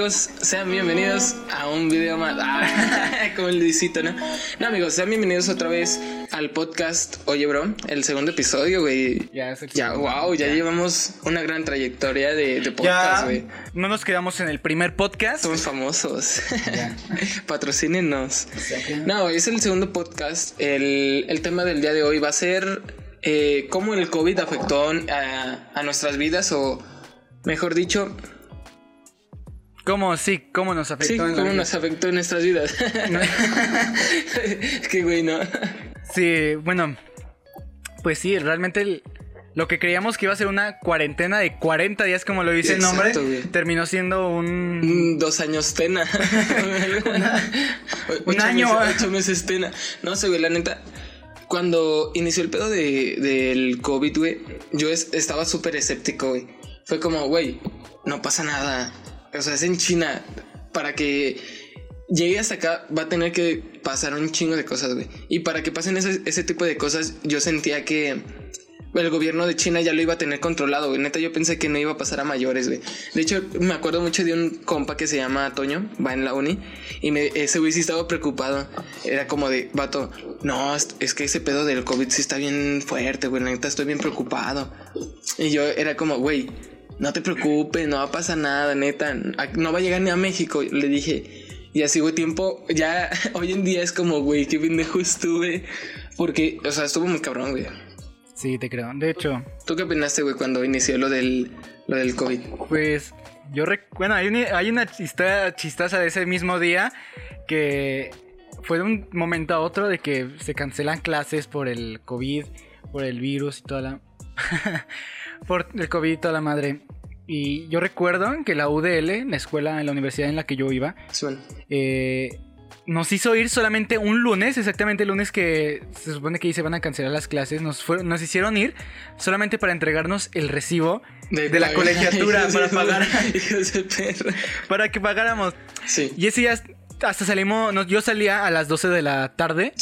amigos? Sean bienvenidos a un video más. Ah, como el Luisito, ¿no? No amigos, sean bienvenidos otra vez al podcast Oye Bro, el segundo episodio, güey. Ya, es el Ya, wow, ya, llevamos una gran trayectoria de, de podcast, güey. no nos quedamos en el primer podcast. Somos famosos. Patrocínenos. No, es el segundo podcast. El, el tema del día de hoy va a ser eh, cómo el COVID afectó a, a nuestras vidas o, mejor dicho, ¿Cómo? Sí, ¿cómo nos afectó? sí, en cómo vida? nos afectó en nuestras vidas. es que, güey, no. Sí, bueno, pues sí, realmente el- lo que creíamos que iba a ser una cuarentena de 40 días, como lo dice el nombre, Exacto, güey. terminó siendo un... Dos años tena. un Ocho año. meses- ocho meses tena. No sé, güey, la neta. Cuando inició el pedo de, del COVID, güey, yo es- estaba súper escéptico, güey. Fue como, güey, no pasa nada. O sea, es en China. Para que llegue hasta acá va a tener que pasar un chingo de cosas, güey. Y para que pasen ese, ese tipo de cosas, yo sentía que el gobierno de China ya lo iba a tener controlado, güey. Neta, yo pensé que no iba a pasar a mayores, güey. De hecho, me acuerdo mucho de un compa que se llama Toño, va en la uni, y me, ese güey sí estaba preocupado. Era como de, vato, no, es, que ese pedo del COVID sí está bien fuerte, güey. Neta, estoy bien preocupado. Y yo era como, güey, no te preocupes, no va a pasar nada, neta. No va a llegar ni a México, le dije. Y así, güey, tiempo, ya hoy en día es como, güey, qué pendejo estuve. Porque, o sea, estuvo muy cabrón, güey. Sí, te creo. De hecho, ¿Tú qué opinaste, güey, cuando inició lo del, lo del COVID? pues yo rec- bueno, hay una, hay una chistosa de ese mismo día que fue de un momento a otro de que se cancelan clases por el COVID, por el virus y toda la... por el COVID y toda la madre. Y yo recuerdo que la UDL, la escuela, en la universidad en la que yo iba, eh, nos hizo ir solamente un lunes, exactamente el lunes que se supone que ahí se van a cancelar las clases, nos, fueron, nos hicieron ir solamente para entregarnos el recibo de, la colegiatura para pagar, para que pagáramos. Sí. Y ese día hasta salimos, yo salía a las 12 de la tarde.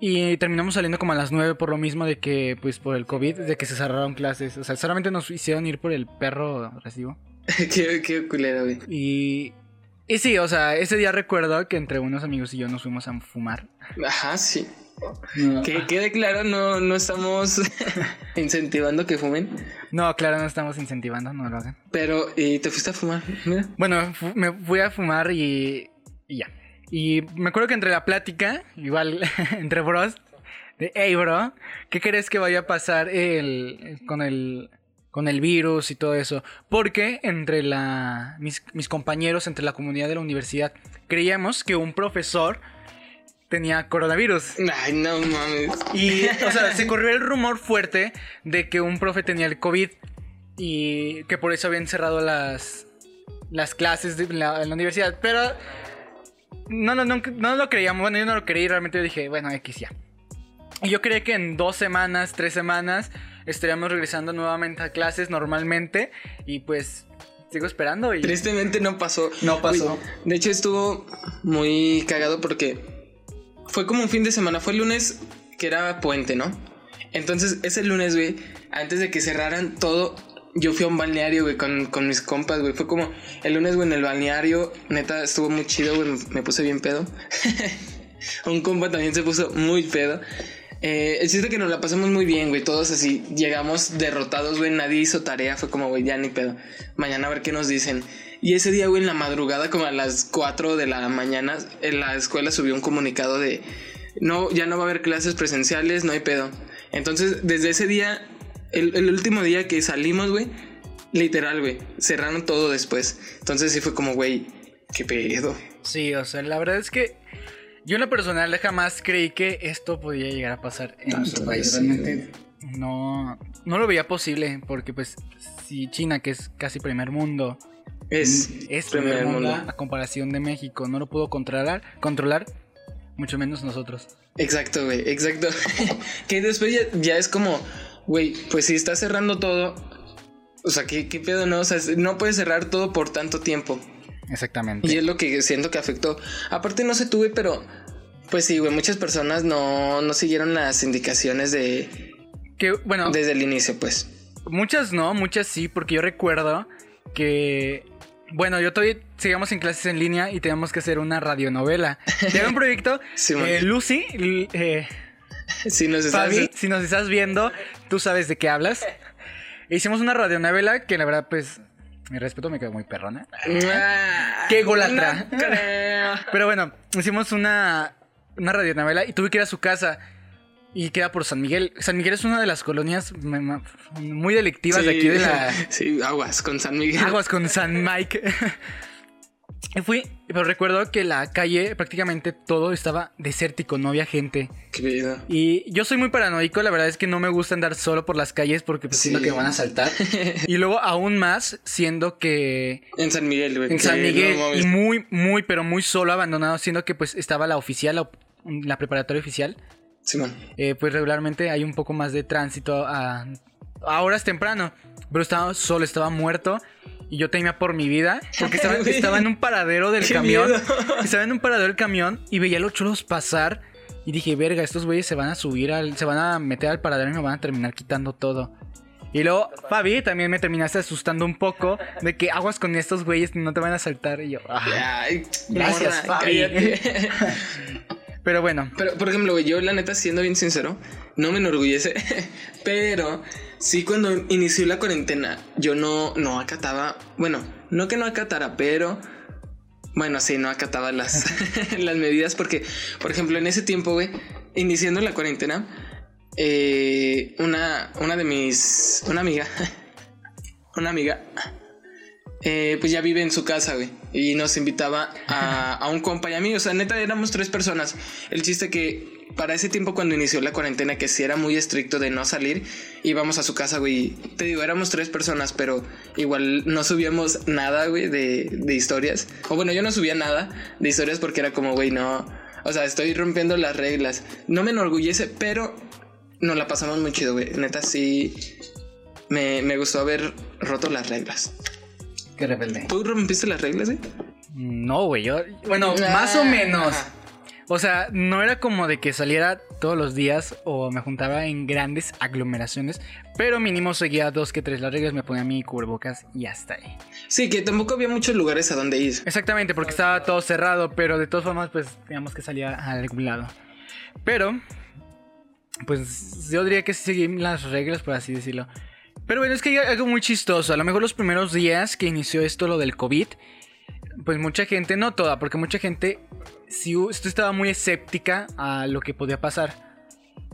Y terminamos saliendo como a las 9 por lo mismo de que, pues por el COVID, de que se cerraron clases. O sea, solamente nos hicieron ir por el perro recibo. qué, qué culero, güey. Y... Y sí, o sea, ese día recuerdo que entre unos amigos y yo nos fuimos a fumar. Ajá, sí. Que quede claro, no, no estamos incentivando que fumen. No, claro, no estamos incentivando, no lo hagan. Pero, ¿y te fuiste a fumar? Mira. Bueno, me fui a fumar y, y ya. Y me acuerdo que entre la plática, igual entre bros, de hey bro, ¿qué crees que vaya a pasar el, con el con el virus y todo eso? Porque entre la mis, mis compañeros, entre la comunidad de la universidad, creíamos que un profesor tenía coronavirus. Ay, no mames. Y, o sea, se corrió el rumor fuerte de que un profe tenía el COVID y que por eso habían cerrado las, las clases de la, en la universidad. Pero no, no, no, no lo creíamos. Bueno, yo no lo creí. Realmente yo dije, bueno, X ya. Y yo creía que en dos semanas, tres semanas, estaríamos regresando nuevamente a clases normalmente. Y pues sigo esperando. Y... Tristemente no pasó. No pasó. De hecho, estuvo muy cagado porque fue como un fin de semana. Fue el lunes que era puente, ¿no? Entonces, ese lunes, güey, antes de que cerraran todo, yo fui a un balneario, güey, con, con mis compas, güey. Fue como el lunes, güey, en el balneario. Neta, estuvo muy chido, güey. Me puse bien pedo. un compa también se puso muy pedo. Eh, el chiste que nos la pasamos muy bien, güey. Todos así llegamos derrotados, güey. Nadie hizo tarea. Fue como, güey, ya ni pedo. Mañana a ver qué nos dicen. Y ese día, güey, en la madrugada, como a las 4 de la mañana, en la escuela subió un comunicado de no, ya no va a haber clases presenciales, no hay pedo. Entonces, desde ese día, el, el último día que salimos, güey, literal, güey, cerraron todo después. Entonces sí fue como, güey, qué pedo. Sí, o sea, la verdad es que yo en lo personal jamás creí que esto podía llegar a pasar en nuestro país. sí. Realmente no, no lo veía posible porque pues si China, que es casi primer mundo, Es, es primer mundo a comparación de México, no lo pudo controlar, controlar mucho menos nosotros. Exacto, güey, exacto. que después ya, ya es como, güey, pues si está cerrando todo, o sea, ¿qué, qué pedo no? O sea, no puedes cerrar todo por tanto tiempo. Exactamente. Y es lo que siento que afectó. Aparte, no sé tuve, pero pues sí, güey, muchas personas no, no siguieron las indicaciones de Que, bueno, desde el inicio, pues. muchas no, muchas sí, porque yo recuerdo que Bueno, yo todavía sigamos en clases en línea y tenemos que hacer una radionovela. Tengo un proyecto. Sí, eh, Lucy, eh, Si nos estás... Fabi, si nos estás viendo, tú sabes de qué hablas. Hicimos una radionovela que la verdad, pues, mi respeto me quedó muy perrona. Ah, ¡Qué golatra! no creo. Pero bueno, hicimos una, una radionovela y tuve que ir a su casa. Y queda por San Miguel. San Miguel es una de las colonias muy delictivas de aquí de la, Sí, aguas con San Miguel. Aguas con San Mike. Fui, pero recuerdo que la calle prácticamente todo estaba desértico, no había gente. Qué vida. Y yo soy muy paranoico, la verdad es que no me gusta andar solo por las calles porque pues, Sí. siento que me van a saltar. y luego aún más siendo que En San Miguel, güey. en San Miguel no y muy, muy, pero muy solo, abandonado, siendo que pues estaba la oficial, la, la preparatoria oficial. Simón. eh, pues regularmente hay un poco más de tránsito a, a horas temprano. Pero estaba solo, estaba muerto. Y yo temía por mi vida. Porque estaba, estaba en un paradero del Qué camión. miedo. Estaba en un paradero del camión y veía a los chulos pasar. Y dije, verga, estos güeyes se van a subir al. se van a meter al paradero y me van a terminar quitando todo. Y luego, Fabi, también me terminaste asustando un poco de que aguas con estos güeyes, no te van a saltar. Y yo, ah. Ay, Gracias, morra, Fabi. cállate. Pero bueno, Pero, por ejemplo, yo la neta, siendo bien sincero, no me enorgullece, pero sí cuando inició la cuarentena, yo no, no acataba, bueno, no que no acatara, pero, bueno, sí, no acataba las, las medidas porque, por ejemplo, en ese tiempo, güey, iniciando la cuarentena, eh, una, una de mis, una amiga, una amiga, eh, pues ya vive en su casa, güey. Y nos invitaba a, a un compa y a mí. O sea, neta, éramos tres personas. El chiste que para ese tiempo, cuando inició la cuarentena, que sí era muy estricto de no salir, íbamos a su casa, güey. Te digo, éramos tres personas, pero igual no subíamos nada, güey, de, de historias. O bueno, yo no subía nada de historias porque era como, güey, no. O sea, estoy rompiendo las reglas. No me enorgullece, pero nos la pasamos muy chido, güey. Neta, sí. Me, me gustó haber roto las reglas. qué rebelde. ¿Tú rompiste las reglas, güey? No, güey, yo. Bueno, Ah, más o menos. ajá. O sea, no era como de que saliera todos los días o me juntaba en grandes aglomeraciones, pero mínimo seguía dos que tres las reglas, me ponía mi cubrebocas y hasta ahí. Sí, que tampoco había muchos lugares a donde ir. Exactamente, porque estaba todo cerrado, pero de todas formas, pues teníamos que salir a algún lado. Pero, pues yo diría que seguí las reglas, por así decirlo. Pero bueno, es que hay algo muy chistoso. A lo mejor los primeros días que inició esto, lo del COVID, pues mucha gente, no toda, porque mucha gente esto estaba muy escéptica a lo que podía pasar.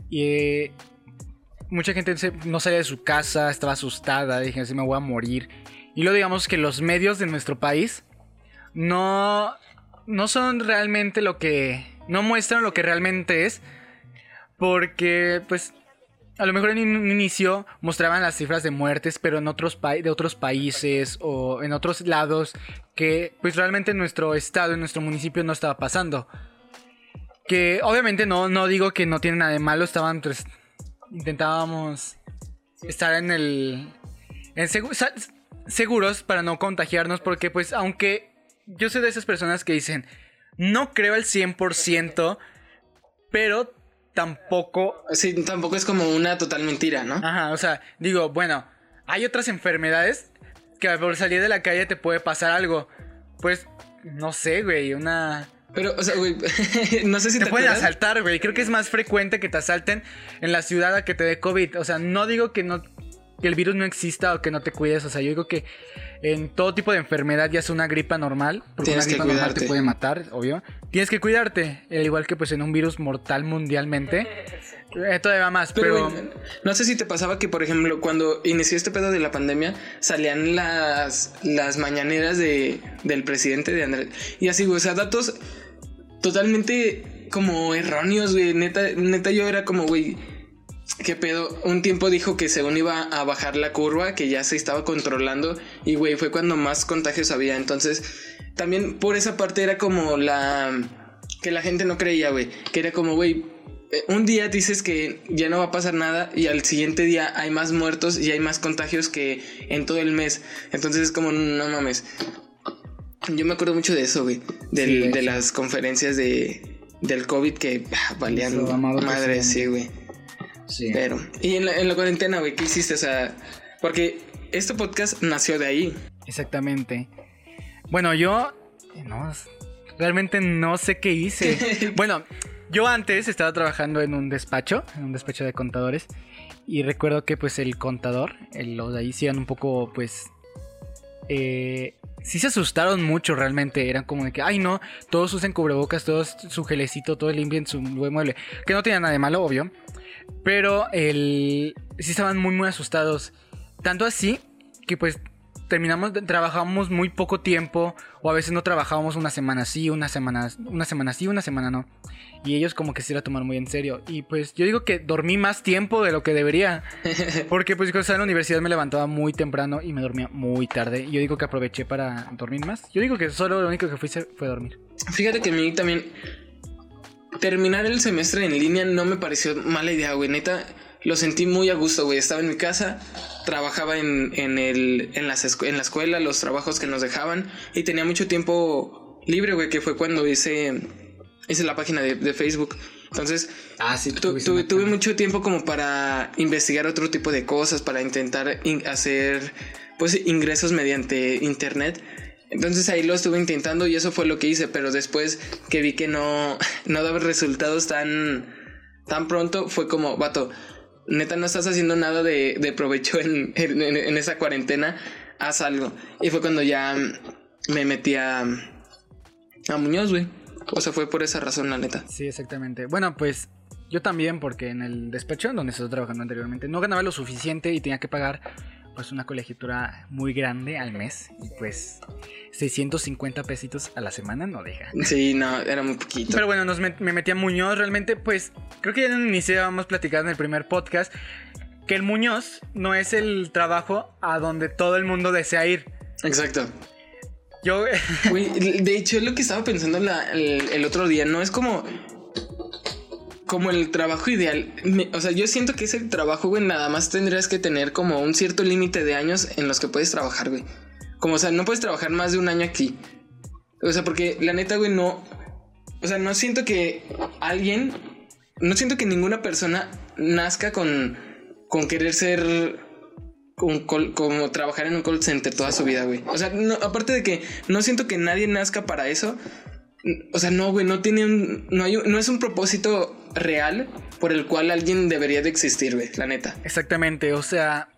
Y eh, mucha gente no salía de su casa, estaba asustada, dije, así me voy a morir. Y luego digamos que los medios de nuestro país no, no son realmente lo que... No muestran lo que realmente es. Porque, pues, a lo mejor en un inicio mostraban las cifras de muertes, pero en otros de otros países o en otros lados que, pues, realmente en nuestro estado, en nuestro municipio no estaba pasando. Que obviamente no, no digo que no tiene nada de malo, estaban, pues, intentábamos estar en el... En sa- seguros para no contagiarnos, porque, pues, aunque yo soy de esas personas que dicen, no creo al 100%, pero tampoco Sí, tampoco es como una total mentira, ¿no? Ajá, o sea, digo, bueno, hay otras enfermedades que por salir de la calle te puede pasar algo. Pues, no sé, güey, una... Pero, o sea, güey, no sé si Te te, pueden acuerdas. asaltar, güey. Creo que es más frecuente que te asalten en la ciudad a que te dé COVID. O sea, no digo que no que el virus no exista o que no te cuides. O sea, yo digo que en todo tipo de enfermedad, ya sea una gripa normal, porque Tienes una gripa normal te puede matar, obvio. Tienes que cuidarte. Al igual que pues en un virus mortal mundialmente. Eh, todavía más, Pero, no sé si te pasaba que, por ejemplo, cuando inició este pedo de la pandemia, salían las, las mañaneras de, del presidente de Andrés. Y así, güey, o sea, datos totalmente como erróneos, güey. Neta, neta, yo era como, güey, ¿qué pedo? Un tiempo dijo que según iba a bajar la curva, que ya se estaba controlando. Y, güey, fue cuando más contagios había. Entonces, también por esa parte era como la... Que la gente no creía, güey. Que era como, güey, eh, un día dices que ya no va a pasar nada y al siguiente día hay más muertos y hay más contagios que en todo el mes. Entonces es como, no mames. Yo me acuerdo mucho de eso, güey. Del- Sí, de las conferencias de, del COVID que ah, valían madre, sí, güey. Sí. Pero, y en la, en la cuarentena, güey, ¿qué hiciste? O sea, porque este podcast nació de ahí. Exactamente. Bueno, yo no, realmente no sé qué hice. bueno, yo antes estaba trabajando en un despacho, en un despacho de contadores. Y recuerdo que pues el contador, el, los de ahí sí eran un poco pues... Eh, sí se asustaron mucho realmente. Eran como de que, ay no, todos usen cubrebocas, todos su gelecito, todos limpien su mueble. Que no tenía nada de malo, obvio. Pero el, sí estaban muy, muy asustados. Tanto así que pues terminamos, trabajamos muy poco tiempo. O a veces no trabajábamos una semana sí, una semana, una semana sí, una semana no. Y ellos como que se iba a tomar muy en serio. Y pues yo digo que dormí más tiempo de lo que debería. Porque pues cuando estaba en la universidad me levantaba muy temprano y me dormía muy tarde. Y yo digo que aproveché para dormir más. Yo digo que solo lo único que fui fue dormir. Fíjate que a mí también terminar el semestre en línea no me pareció mala idea, güey. Neta, lo sentí muy a gusto, güey. Estaba en mi casa, trabajaba en, en, el, en, las en la escuela, los trabajos que nos dejaban y tenía mucho tiempo libre, güey, que fue cuando hice, hice la página de, Facebook. Entonces, ah, sí, tuve mucho tiempo como para investigar otro tipo de cosas, para intentar hacer pues ingresos mediante internet. Entonces ahí lo estuve intentando y eso fue lo que hice, pero después que vi que no, no daba resultados tan, tan pronto, fue como, vato, neta no estás haciendo nada de, provecho en, en, esa cuarentena, haz algo. Y fue cuando ya me metí a, a Muñoz, güey. O sea, fue por esa razón, la neta. Sí, exactamente. Bueno, pues yo también, porque en el despacho donde estaba trabajando anteriormente, no ganaba lo suficiente y tenía que pagar pues una colegiatura muy grande al mes y pues 650 pesitos a la semana no deja. Sí, no, era muy poquito. Pero bueno, nos me, metí a Muñoz, realmente pues creo que ya en inicio vamos platicando en el primer podcast que el Muñoz no es el trabajo a donde todo el mundo desea ir. Exacto. Yo... de hecho, es lo que estaba pensando el otro día, no es como como el trabajo ideal. o sea, yo siento que ese trabajo, güey, nada más tendrías que tener como un cierto límite de años en los que puedes trabajar, güey. Como, o sea, no puedes trabajar más de un año aquí. O sea, porque la neta, güey, no. O sea, no siento que alguien. No siento que ninguna persona nazca con. con querer ser. como trabajar en un call center toda su vida, güey. O sea, aparte de que no siento que nadie nazca para eso. O sea, no, güey, no tiene un. No, hay, no es un propósito real por el cual alguien debería de existir, güey, la neta. Exactamente, o sea.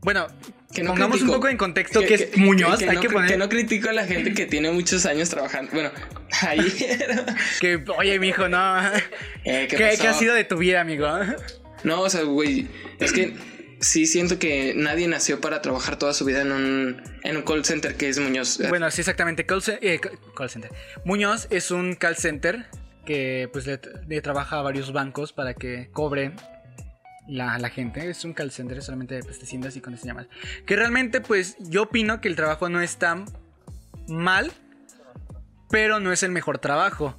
Bueno, que no pongamos un poco en contexto que, es Muñoz. hay que, poner... que no critico a la gente que tiene muchos años trabajando. Bueno, ahí. que, oye, mijo, no. Eh, ¿Qué, ¿Qué, ha sido de tu vida, amigo? No, o sea, güey, es que sí siento que nadie nació para trabajar toda su vida en un, en un call center que es Muñoz. Bueno, sí, exactamente. Call, eh, call center. Muñoz es un call center que pues le, trabaja a varios bancos para que cobren la, gente. Es un call solamente de pesticidas y con este llamadas. Que realmente pues yo opino que el trabajo no es tan mal, pero no es el mejor trabajo.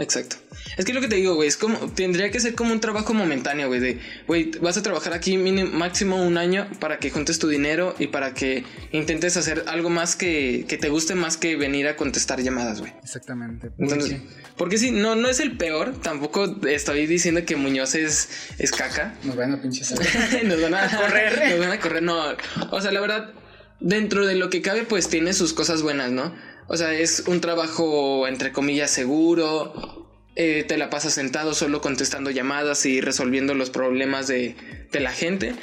Exacto. Es que lo que te digo, güey, es como, tendría que ser como un trabajo momentáneo, güey, de, güey, vas a trabajar aquí mínimo, máximo un año para que juntes tu dinero y para que intentes hacer algo más que, que te guste más que venir a contestar llamadas, güey. Exactamente. Entonces, porque sí, no, no es el peor, tampoco estoy diciendo que Muñoz es, es caca. Nos van a pinches Nos van a correr. Nos van a correr, no. O sea, la verdad, dentro de lo que cabe, pues tiene sus cosas buenas, ¿no? O sea, es un trabajo entre comillas seguro. Eh, te la pasas sentado solo contestando llamadas y resolviendo los problemas de, la gente.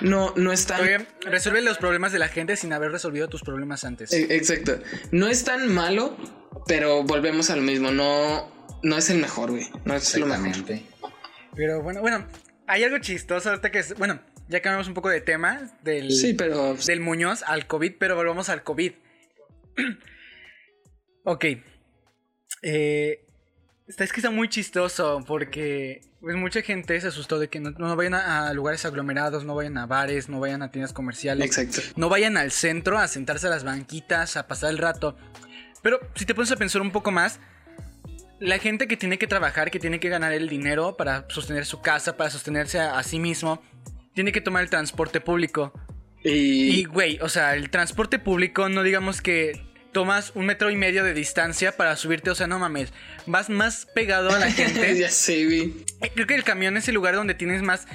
No, no es tan. resuelve los problemas de la gente sin haber resolvido tus problemas antes. E, exacto. No es tan malo, pero volvemos al mismo. No, no es el mejor, güey. No es lo mejor. Pero bueno, bueno, hay algo chistoso ahorita que es. Bueno, ya cambiamos un poco de tema del, sí, pero... del Muñoz al COVID, pero volvamos al COVID. Ok. Eh, es que está muy chistoso porque pues, mucha gente se asustó de que no, vayan a, lugares aglomerados, no vayan a bares, no vayan a tiendas comerciales. Exacto. No vayan al centro a sentarse a las banquitas, a pasar el rato. Pero si te pones a pensar un poco más, la gente que tiene que trabajar, que tiene que ganar el dinero para sostener su casa, para sostenerse a, sí mismo, tiene que tomar el transporte público. Y, güey, o sea, el transporte público no digamos que tomas un metro y medio de distancia para subirte, o sea, no mames, vas más pegado a la gente. ya sé, vi. Eh, creo que el camión es el lugar donde tienes más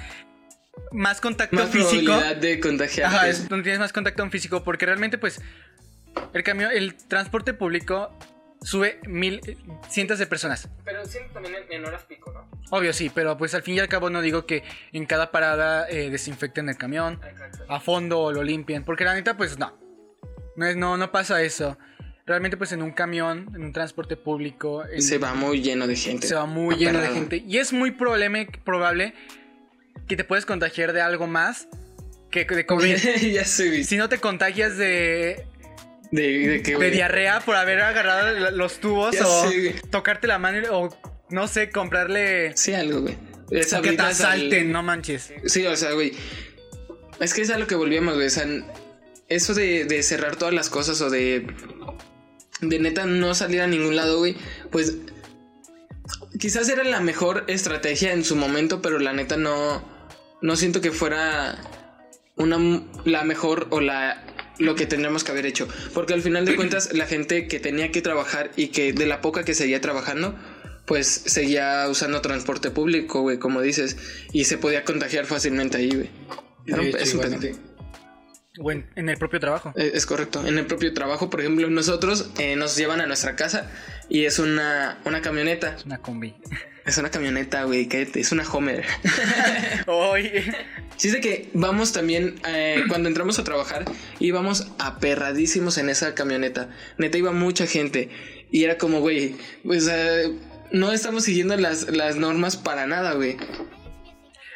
más contacto más físico. de contagiarte. donde tienes más contacto físico porque realmente pues El camión, el transporte público sube mil, eh, cientos de personas. Pero también en, horas pico, ¿no? Obvio, sí, pero pues al fin y al cabo no digo que en cada parada eh, desinfecten el camión a fondo lo limpien, porque la neta pues no. No, es, no, no pasa eso. Realmente pues en un camión, en un transporte público... se va muy lleno de gente. Se va muy lleno de gente. Y es muy probable, probable que te puedes contagiar de algo más que de COVID. ya sé. Si no te contagias de de, de, diarrea por haber agarrado los tubos o tocarte la mano o no sé, comprarle. Sí, algo, güey. O que te asalten, no manches. Sí, o sea, güey. Es que es a lo que volvíamos, güey. O sea, eso de, de cerrar todas las cosas o de. De neta no salir a ningún lado, güey. Pues. Quizás era la mejor estrategia en su momento, pero la neta no. No siento que fuera. Una, la mejor o la lo que tendríamos que haber hecho. Porque al final de cuentas, la gente que tenía que trabajar y que de la poca que seguía trabajando, pues seguía usando transporte público, güey, como dices, y se podía contagiar fácilmente ahí, güey. es un O en, el propio trabajo. Es, es, correcto. En el propio trabajo, por ejemplo, nosotros eh, nos llevan a nuestra casa y es una, una camioneta. Es una combi. Es una camioneta, güey, es una Homer. Oye. Sí, de que vamos también, eh, cuando entramos a trabajar, íbamos aperradísimos en esa camioneta. Neta, iba mucha gente. Y era como, güey, pues no estamos siguiendo las, las normas para nada, güey.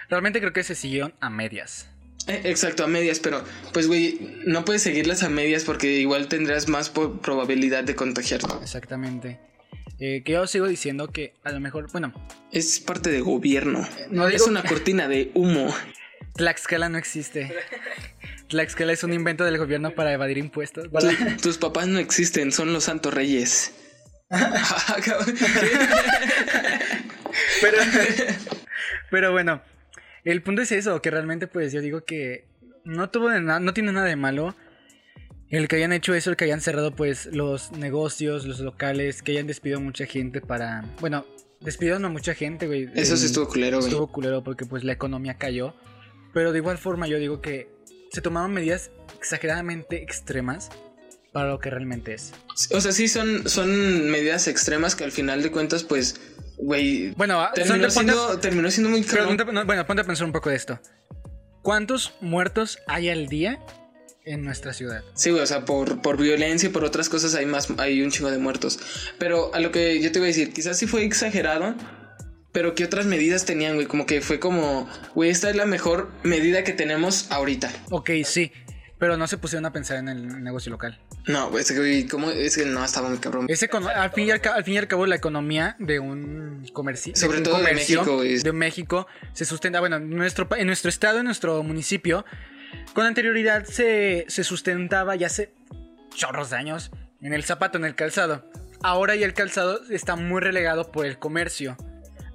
Realmente creo que se siguieron a medias. Eh, exacto, a medias, pero pues, güey, no puedes seguirlas a medias porque igual tendrás más probabilidad de contagiarte. Exactamente. Eh, que yo sigo diciendo que a lo mejor, bueno. Es parte de gobierno. No Es una cortina de humo. Tlaxcala no existe. Tlaxcala es un invento del gobierno para evadir impuestos. Tus papás no existen, son los santos reyes. pero, pero bueno, el punto es eso, que realmente pues yo digo que no tuvo nada, no tiene nada de malo el que hayan hecho eso, el que hayan cerrado pues los negocios, los locales, que hayan despedido a mucha gente para... Bueno, despidieron a mucha gente, güey. Eso sí estuvo culero, güey. Estuvo culero porque pues la economía cayó. Pero de igual forma yo digo que se tomaron medidas exageradamente extremas para lo que realmente es. O sea, sí son, son medidas extremas que al final de cuentas pues... Güey, bueno, terminó, siendo, terminó siendo muy caro. bueno, ponte a pensar un poco de esto. ¿Cuántos muertos hay al día en nuestra ciudad. Sí, güey, o sea, por, por violencia y por otras cosas hay más, hay un chingo de muertos. Pero a lo que yo te voy a decir, quizás sí fue exagerado, pero ¿qué otras medidas tenían, güey? Como que fue como, güey, esta es la mejor medida que tenemos ahorita. Ok, sí. Pero no se pusieron a pensar en el negocio local. No, güey, ¿cómo? Es que no, estaba muy cabrón. Ese, al, fin y al, fin y al cabo, la economía de un comercio. Sobre todo de México. De México se sustenta, bueno, en nuestro, en nuestro estado, en nuestro municipio, con anterioridad se, sustentaba ya hace chorros de años en el zapato, en el calzado. Ahora ya el calzado está muy relegado por el comercio.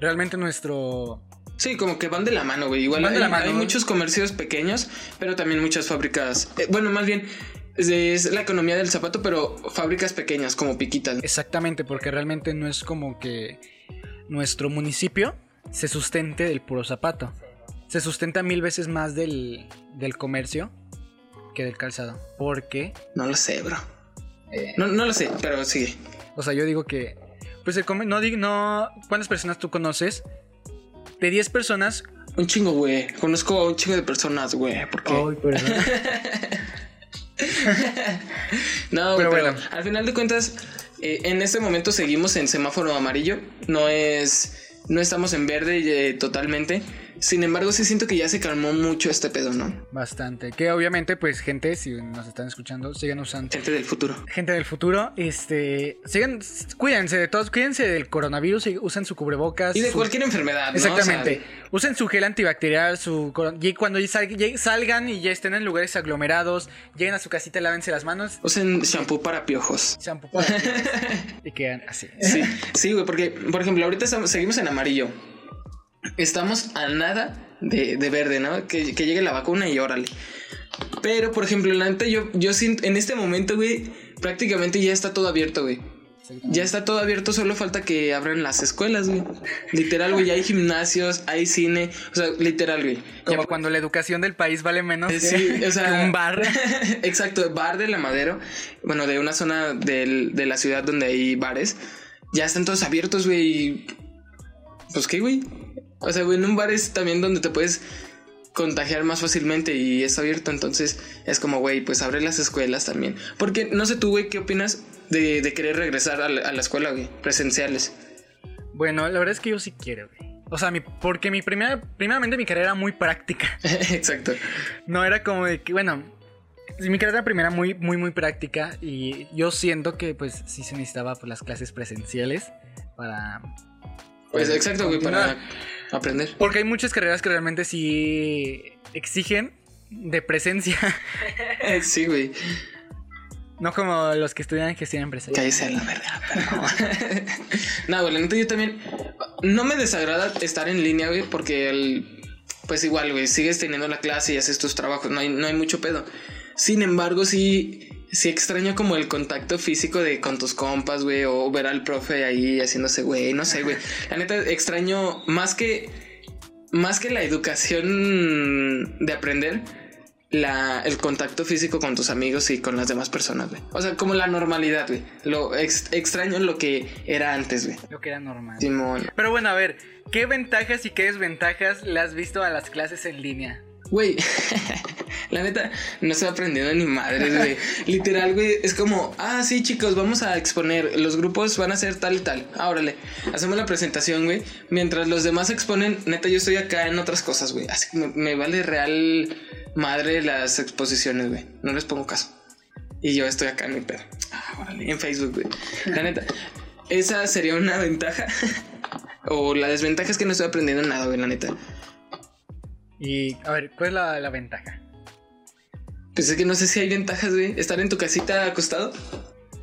Realmente nuestro... Sí, como que van de la mano, güey. Igual hay, muchos comercios pequeños, pero también muchas fábricas. Eh, bueno, más bien, es la economía del zapato, pero fábricas pequeñas, como piquitas. Exactamente, porque realmente no es como que nuestro municipio se sustente del puro zapato se sustenta mil veces más del, del comercio que del calzado. ¿Por qué? No lo sé, bro. Eh, no, no, lo sé, pero sigue. O sea, yo digo que. Pues el no, no. ¿Cuántas personas tú conoces? De 10 personas. Un chingo, güey. Conozco a un chingo de personas, güey. ¿Por qué? Ay, perdón. no, pero, bueno. al final de cuentas, eh, en este momento seguimos en semáforo amarillo. No es. No estamos en verde eh, totalmente. Sin embargo, sí siento que ya se calmó mucho este pedo, ¿no? Bastante. Que obviamente, pues, gente, si nos están escuchando, sigan usando. Gente del futuro. Gente del futuro, este. Sigan, cuídense de todos, cuídense del coronavirus y usen su cubrebocas. Y de cualquier enfermedad, ¿no? Exactamente. usen su gel antibacterial, su. Y cuando salgan y ya estén en lugares aglomerados, lleguen a su casita y lávense las manos. Usen shampoo para piojos. Shampoo para piojos. y quedan así. Sí, sí, güey, porque, por ejemplo, ahorita seguimos en amarillo estamos a nada de, verde, ¿no? Que, llegue la vacuna y órale. Pero, por ejemplo, la neta, yo, yo siento, en este momento, güey, prácticamente ya está todo abierto, güey. Ya está todo abierto, solo falta que abran las escuelas, güey. Literal, güey, ya hay gimnasios, hay cine, o sea, literal, güey. Como cuando la educación del país vale menos Eh, que, sí, o sea, que un bar. Exacto, bar de la Madero, bueno, de una zona del- de la ciudad donde hay bares, ya están todos abiertos, güey. Pues qué, güey. O sea, güey, en un bar es también donde te puedes contagiar más fácilmente y es abierto, entonces es como, güey, pues abre las escuelas también. Porque no sé tú, güey, ¿qué opinas de, de querer regresar a la, a la escuela, güey? Presenciales. Bueno, la verdad es que yo sí quiero, güey. O sea, mi, porque mi primera, primeramente mi carrera era muy práctica. Exacto. No era como de que, bueno, mi carrera primera muy, muy, muy práctica y yo siento que pues sí se necesitaba pues, las clases presenciales para... Pues exacto, güey, para aprender. Porque hay muchas carreras que realmente sí exigen de presencia, Sí, güey. no como los que estudian gestión empresarial. Cállese a la verga, pero... no, güey, la neta yo también... No me desagrada estar en línea, güey, porque el... Pues igual, güey, sigues teniendo la clase y haces tus trabajos, no hay, no hay mucho pedo. Sin embargo, sí... Sí extraño como el contacto físico de con tus compas, güey, o ver al profe ahí haciéndose, güey, no sé, güey. La neta extraño más que... Más que la educación de aprender, la, el contacto físico con tus amigos y con las demás personas, güey. O sea, como la normalidad, güey. Lo ex- extraño lo que era antes, güey. Lo que era normal. Simón. Pero bueno, a ver, ¿qué ventajas y qué desventajas le has visto a las clases en línea? Güey, la neta, no estoy aprendiendo ni madres, güey. Literal, güey, es como, ah, sí, chicos, vamos a exponer. Los grupos van a ser tal y tal. Ah, órale. Hacemos la presentación, güey. Mientras los demás exponen, neta, yo estoy acá en otras cosas, güey. Así que me, me vale real madre las exposiciones, güey. No les pongo caso. Y yo estoy acá en mi pedo. Ah, órale. En Facebook, güey. La neta, esa sería una ventaja. o la desventaja es que no estoy aprendiendo nada, güey, la neta. Y, a ver, ¿cuál es la, la ventaja? Pues es que no sé si hay ventajas, güey. Estar en tu casita acostado.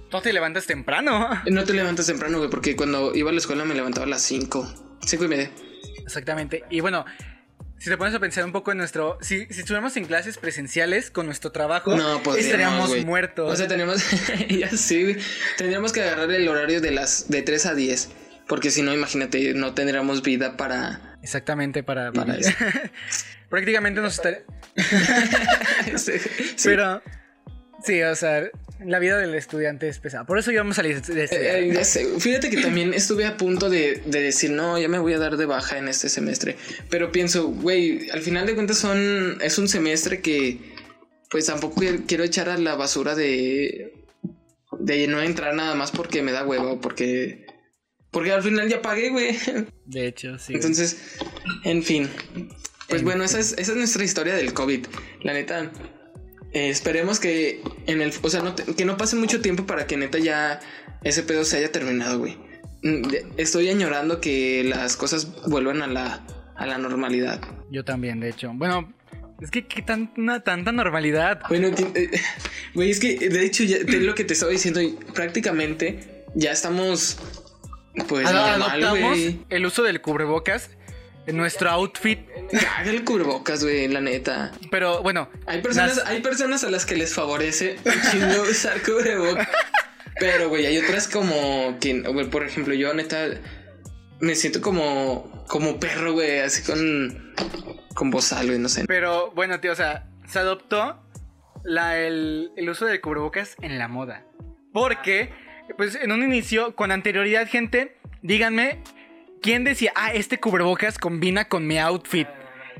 Tú te levantas temprano. No te levantas temprano, güey, porque cuando iba a la escuela me levantaba a las 5. 5 y media. Exactamente. Y bueno, si te pones a pensar un poco en nuestro. Si, si estuviéramos en clases presenciales con nuestro trabajo, No, estaríamos muertos. O sea, tenemos. ya sí, güey. Tendríamos que agarrar el horario de las de 3 a 10. Porque si no, imagínate, no tendríamos vida para. Exactamente, para. Para. Prácticamente nos estaría. Sí. Pero. Sí, o sea, la vida del estudiante es pesada. Por eso íbamos a salir de estudiar. Eh, ya sé. Fíjate que también estuve a punto de, de decir, no, ya me voy a dar de baja en este semestre. Pero pienso, güey, al final de cuentas son, es un semestre que, pues tampoco quiero echar a la basura de, de no entrar nada más porque me da huevo, porque, porque al final ya pagué, güey. De hecho, sí. Entonces, en fin. Pues bueno, esa es, esa es nuestra historia del COVID. La neta, eh, esperemos que en el, o sea, no te- que no pase mucho tiempo para que neta ya ese pedo se haya terminado, güey. Mm, Estoy añorando que las cosas vuelvan a la, a la normalidad. Yo también, de hecho. Bueno, es que qué tan, una, tanta normalidad. Bueno, eh, güey, es que de hecho ya te- lo que te estaba diciendo prácticamente ya estamos pues Ad- normal, Adoptamos el uso del cubrebocas en nuestro outfit. Haga el cubrebocas, güey, la neta. Pero bueno, Hay personas, Nas- hay personas a las que les favorece chingo usar cubrebocas. Pero, güey, hay otras como que, güey, por ejemplo, yo neta me siento como, como perro, güey, así con, con bozal, güey, no sé. pero bueno, tío, o sea, se adoptó la, el, el uso del cubrebocas en la moda. Porque, pues en un inicio, con anterioridad, gente, díganme, ¿quién decía, ah, este cubrebocas combina con mi outfit?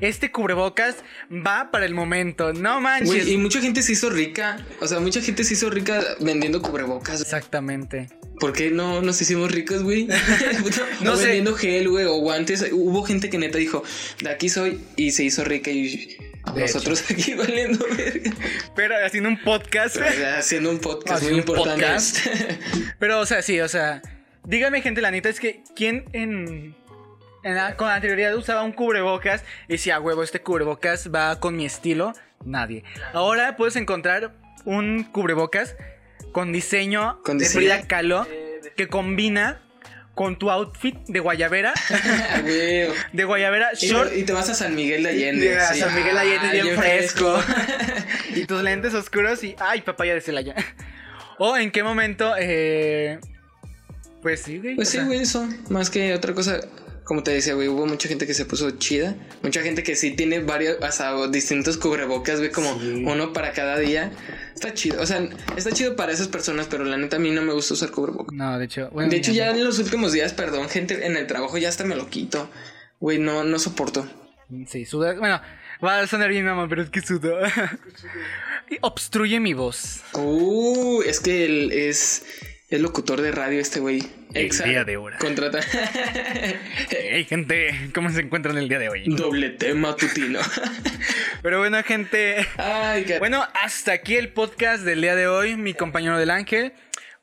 Este cubrebocas va para el momento, no manches. Y mucha gente se hizo rica, o sea, mucha gente se hizo rica vendiendo cubrebocas. Exactamente. ¿Por qué no nos hicimos ricos, güey? No sé. vendiendo gel, güey, o guantes. Hubo gente que neta dijo, de aquí soy, y se hizo rica y De nosotros aquí valiendo verga. Pero haciendo un podcast. Haciendo un podcast Haciendo muy importante. podcast. Pero, o sea, sí, o sea, dígame, gente, la neta es que ¿quién en, en la- con anterioridad usaba un cubrebocas y decía, "A huevo, este cubrebocas va con mi estilo? Nadie. Ahora puedes encontrar un cubrebocas con diseño Con de diseño. Frida Kahlo que combina con tu outfit de guayabera, Ah, de guayabera short y te vas a San Miguel de Allende. de sí. San Miguel Allende Ah, bien fresco. y tus lentes oscuros y ay, papaya de Celaya. o en qué momento eh, Pues sí, güey. Pues sí, güey, eso. Más que otra cosa, como te decía, güey, hubo mucha gente que se puso chida. Mucha gente que sí tiene varios, hasta distintos cubrebocas, güey, como Sí. uno para cada día. Está chido. O sea, está chido para esas personas, pero la neta a mí no me gusta usar cubrebocas. No, de hecho. bueno, de hecho, ya en los últimos días, perdón, gente, en el trabajo ya hasta me lo quito. Güey, no, no soporto. Sí, suda. Bueno, va a sonar bien, mamá, pero es que suda. Y Obstruye mi voz. Uh, es que él es, es locutor de radio este güey. El día de hora. Contrata. Hey, gente, ¿cómo se encuentran el día de hoy? Doble tema tutino. Pero bueno, gente. Ay, qué... Bueno, hasta aquí el podcast del día de hoy, mi compañero del ángel.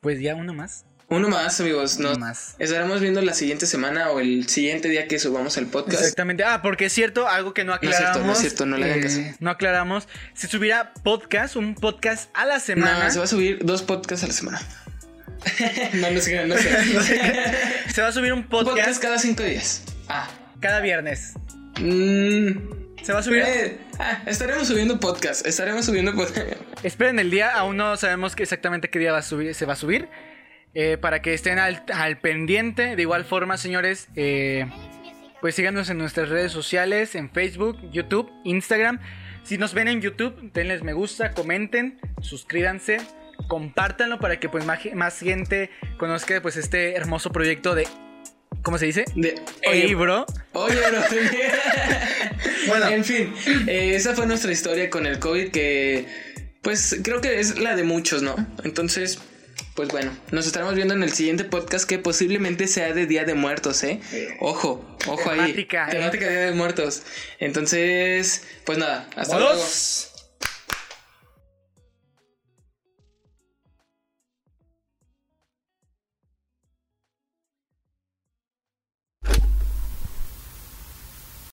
Pues ya uno más. Uno más, amigos. No, Uno más. Estaremos viendo la siguiente semana o el siguiente día que subamos el podcast. Exactamente. Ah, porque es cierto, algo que no No es aclaramos. cierto, no es cierto, no le hagan caso. No aclaramos. Se subirá podcast, un podcast a la semana. No, se va a subir dos podcasts a la semana. no, no sé, no sé. Se va a subir un podcast, podcast cada cinco días. Ah. cada viernes. Mm, Se va a subir. eh, ah, estaremos subiendo podcast. Estaremos subiendo podcast. Esperen el día, aún no sabemos que exactamente qué día va a subir, se va a subir. eh, para que estén al, al pendiente. De igual forma, señores, eh, pues síganos en nuestras redes sociales, en Facebook, YouTube, Instagram. Si nos ven en YouTube, denles me gusta, comenten, suscríbanse, compártanlo para que pues más, más gente conozca pues este hermoso proyecto de ¿cómo se dice? De, bro. Oye, bro. bueno, en fin, eh, esa fue nuestra historia con el COVID que, pues, creo que es la de muchos, ¿no? Entonces, pues bueno, nos estaremos viendo en el siguiente podcast que posiblemente sea de Día de Muertos, ¿eh? Ojo, ojo Temática, ahí. ¿eh? Temática de Día de Muertos. Entonces, pues nada, hasta luego.